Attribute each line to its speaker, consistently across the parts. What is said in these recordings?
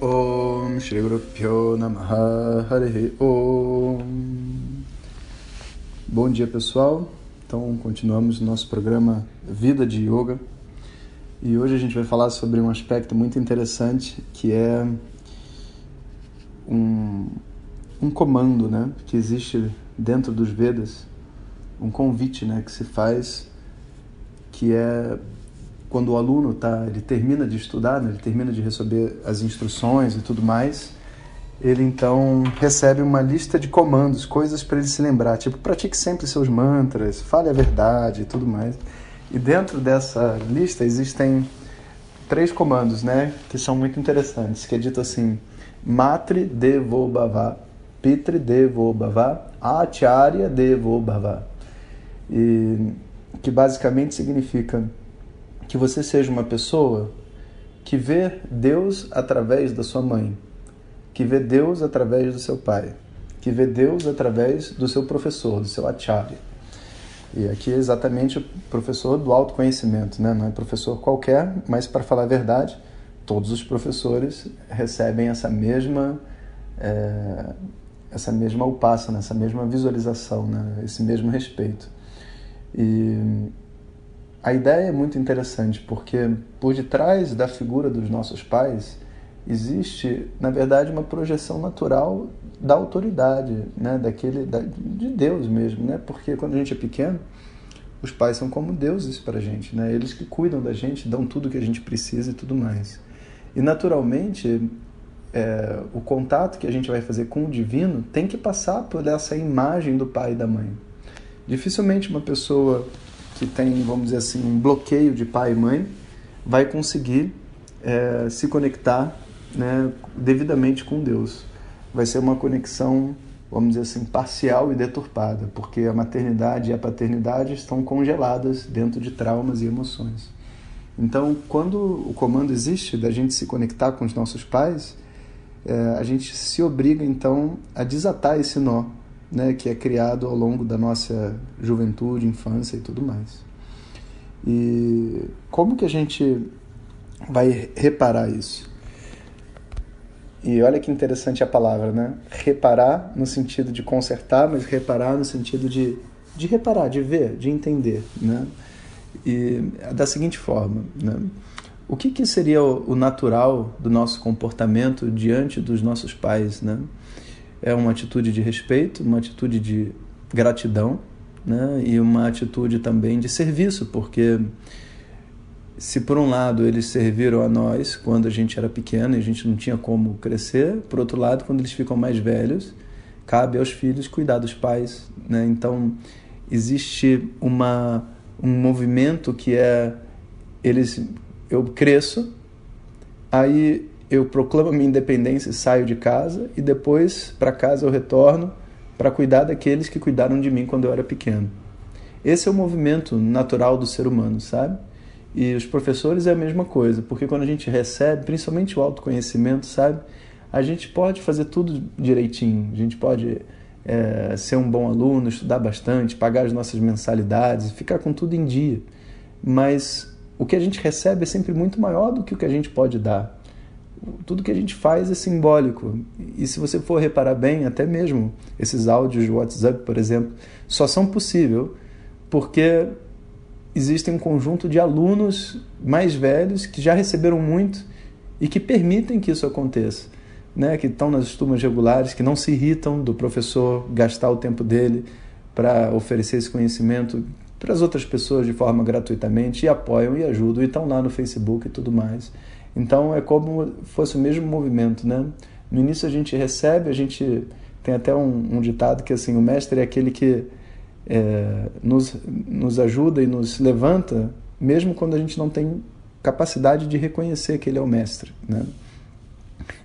Speaker 1: Om Shri Guru Pyo Namaha. Harihi Om. Bom dia pessoal, então continuamos nosso programa Vida de Yoga. E hoje a gente vai falar sobre um aspecto muito interessante que é um, um comando né, que existe dentro dos Vedas, um convite né, que se faz que é quando o aluno tá, ele termina de estudar, né, ele termina de receber as instruções e tudo mais, ele então recebe uma lista de comandos, coisas para ele se lembrar, tipo pratique sempre seus mantras, fale a verdade e tudo mais. E dentro dessa lista existem três comandos, né, que são muito interessantes, que é dito assim: Matri Devo Bhava, Pitri Devo Bhava, Acharya Devo Bhava. E que basicamente significa que você seja uma pessoa que vê Deus através da sua mãe, que vê Deus através do seu pai, que vê Deus através do seu professor, do seu acharya. E aqui é exatamente o professor do autoconhecimento, né? não é professor qualquer, mas para falar a verdade, todos os professores recebem essa mesma é, essa mesma upasana, essa mesma visualização, né? esse mesmo respeito. E a ideia é muito interessante porque por detrás da figura dos nossos pais existe, na verdade, uma projeção natural da autoridade, né, daquele da, de Deus mesmo, né? Porque quando a gente é pequeno, os pais são como deuses para a gente, né? Eles que cuidam da gente, dão tudo que a gente precisa e tudo mais. E naturalmente, é, o contato que a gente vai fazer com o divino tem que passar por essa imagem do pai e da mãe. Dificilmente uma pessoa que tem, vamos dizer assim, um bloqueio de pai e mãe, vai conseguir é, se conectar né, devidamente com Deus. Vai ser uma conexão, vamos dizer assim, parcial e deturpada, porque a maternidade e a paternidade estão congeladas dentro de traumas e emoções. Então, quando o comando existe da gente se conectar com os nossos pais, é, a gente se obriga então a desatar esse nó né, que é criado ao longo da nossa juventude, infância e tudo mais. E como que a gente vai reparar isso? E olha que interessante a palavra, né? Reparar no sentido de consertar, mas reparar no sentido de, de reparar, de ver, de entender, né? E da seguinte forma, né? O que, que seria o natural do nosso comportamento diante dos nossos pais, né? É uma atitude de respeito, uma atitude de gratidão né? e uma atitude também de serviço, porque se por um lado eles serviram a nós quando a gente era pequeno e a gente não tinha como crescer, por outro lado, quando eles ficam mais velhos, cabe aos filhos cuidar dos pais. Né? Então, existe uma, um movimento que é eles eu cresço, aí eu proclamo minha independência e saio de casa e depois para casa eu retorno para cuidar daqueles que cuidaram de mim quando eu era pequeno. Esse é o movimento natural do ser humano, sabe? E os professores é a mesma coisa, porque quando a gente recebe, principalmente o autoconhecimento, sabe? A gente pode fazer tudo direitinho, a gente pode é, ser um bom aluno, estudar bastante, pagar as nossas mensalidades, ficar com tudo em dia. Mas o que a gente recebe é sempre muito maior do que o que a gente pode dar tudo que a gente faz é simbólico. E se você for reparar bem, até mesmo esses áudios de WhatsApp, por exemplo, só são possíveis porque existem um conjunto de alunos mais velhos que já receberam muito e que permitem que isso aconteça. Né, que estão nas turmas regulares, que não se irritam do professor gastar o tempo dele para oferecer esse conhecimento para as outras pessoas de forma gratuitamente e apoiam e ajudam e estão lá no Facebook e tudo mais. Então é como fosse o mesmo movimento, né? No início a gente recebe, a gente tem até um, um ditado que assim o mestre é aquele que é, nos, nos ajuda e nos levanta, mesmo quando a gente não tem capacidade de reconhecer que ele é o mestre. Né?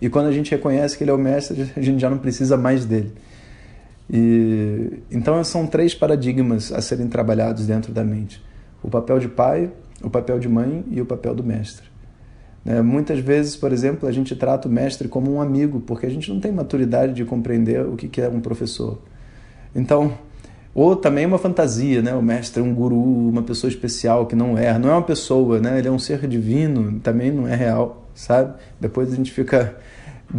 Speaker 1: E quando a gente reconhece que ele é o mestre, a gente já não precisa mais dele. E, então são três paradigmas a serem trabalhados dentro da mente: o papel de pai, o papel de mãe e o papel do mestre. Né? Muitas vezes, por exemplo, a gente trata o mestre como um amigo, porque a gente não tem maturidade de compreender o que é um professor. Então, ou também uma fantasia, né? O mestre é um guru, uma pessoa especial que não erra. Não é uma pessoa, né? Ele é um ser divino, também não é real, sabe? Depois a gente fica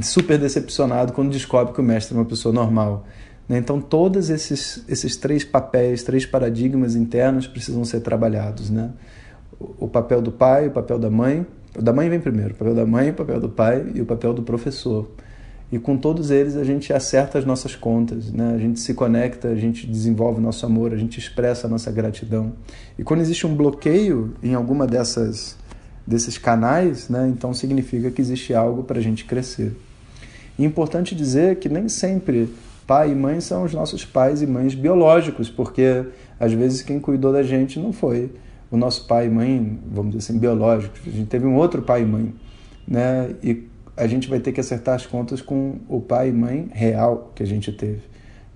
Speaker 1: super decepcionado quando descobre que o mestre é uma pessoa normal. Né? Então, todos esses, esses três papéis, três paradigmas internos precisam ser trabalhados, né? O papel do pai, o papel da mãe. O da mãe vem primeiro. O papel da mãe, o papel do pai e o papel do professor. E com todos eles a gente acerta as nossas contas, né? a gente se conecta, a gente desenvolve nosso amor, a gente expressa a nossa gratidão. E quando existe um bloqueio em alguma dessas desses canais, né? então significa que existe algo para a gente crescer. E é importante dizer que nem sempre pai e mãe são os nossos pais e mães biológicos, porque às vezes quem cuidou da gente não foi o nosso pai e mãe, vamos dizer assim, biológicos. A gente teve um outro pai e mãe, né? E a gente vai ter que acertar as contas com o pai e mãe real que a gente teve,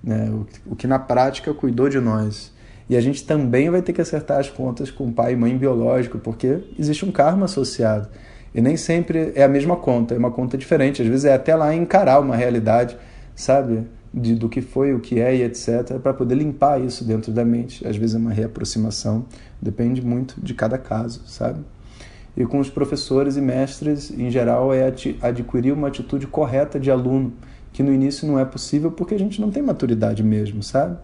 Speaker 1: né? o, que na prática cuidou de nós. E a gente também vai ter que acertar as contas com o pai e mãe biológico, porque existe um karma associado. E nem sempre é a mesma conta, é uma conta diferente. Às vezes é até lá encarar uma realidade, sabe? De, do que foi, o que é e etc., para poder limpar isso dentro da mente. Às vezes é uma reaproximação, depende muito de cada caso, sabe? e com os professores e mestres, em geral, é adquirir uma atitude correta de aluno, que no início não é possível porque a gente não tem maturidade mesmo, sabe?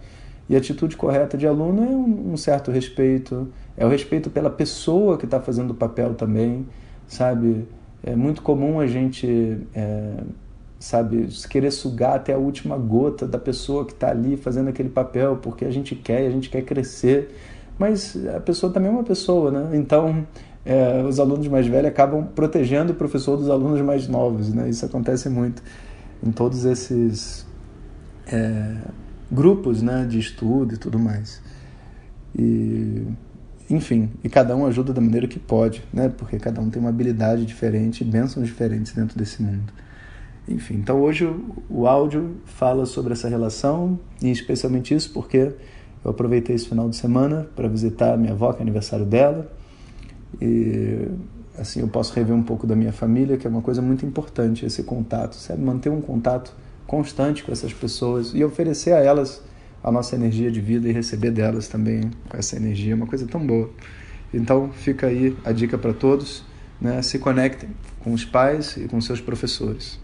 Speaker 1: E a atitude correta de aluno é um, certo respeito, é o respeito pela pessoa que está fazendo o papel também, sabe? É muito comum a gente, é, sabe, querer sugar até a última gota da pessoa que está ali fazendo aquele papel, porque a gente quer, a gente quer crescer, mas a pessoa também é uma pessoa, né? Então é, os alunos mais velhos acabam protegendo o professor dos alunos mais novos, né? Isso acontece muito em todos esses é, grupos, né, de estudo e tudo mais. E enfim, e cada um ajuda da maneira que pode, né? Porque cada um tem uma habilidade diferente, bênçãos diferentes dentro desse mundo. Enfim, então hoje o, áudio fala sobre essa relação e especialmente isso porque eu aproveitei esse final de semana para visitar minha avó, que é aniversário dela e assim eu posso rever um pouco da minha família, que é uma coisa muito importante esse contato, sabe? Manter um contato constante com essas pessoas e oferecer a elas a nossa energia de vida e receber delas também essa energia, é uma coisa tão boa. Então fica aí a dica para todos, né? Se conectem com os pais e com seus professores.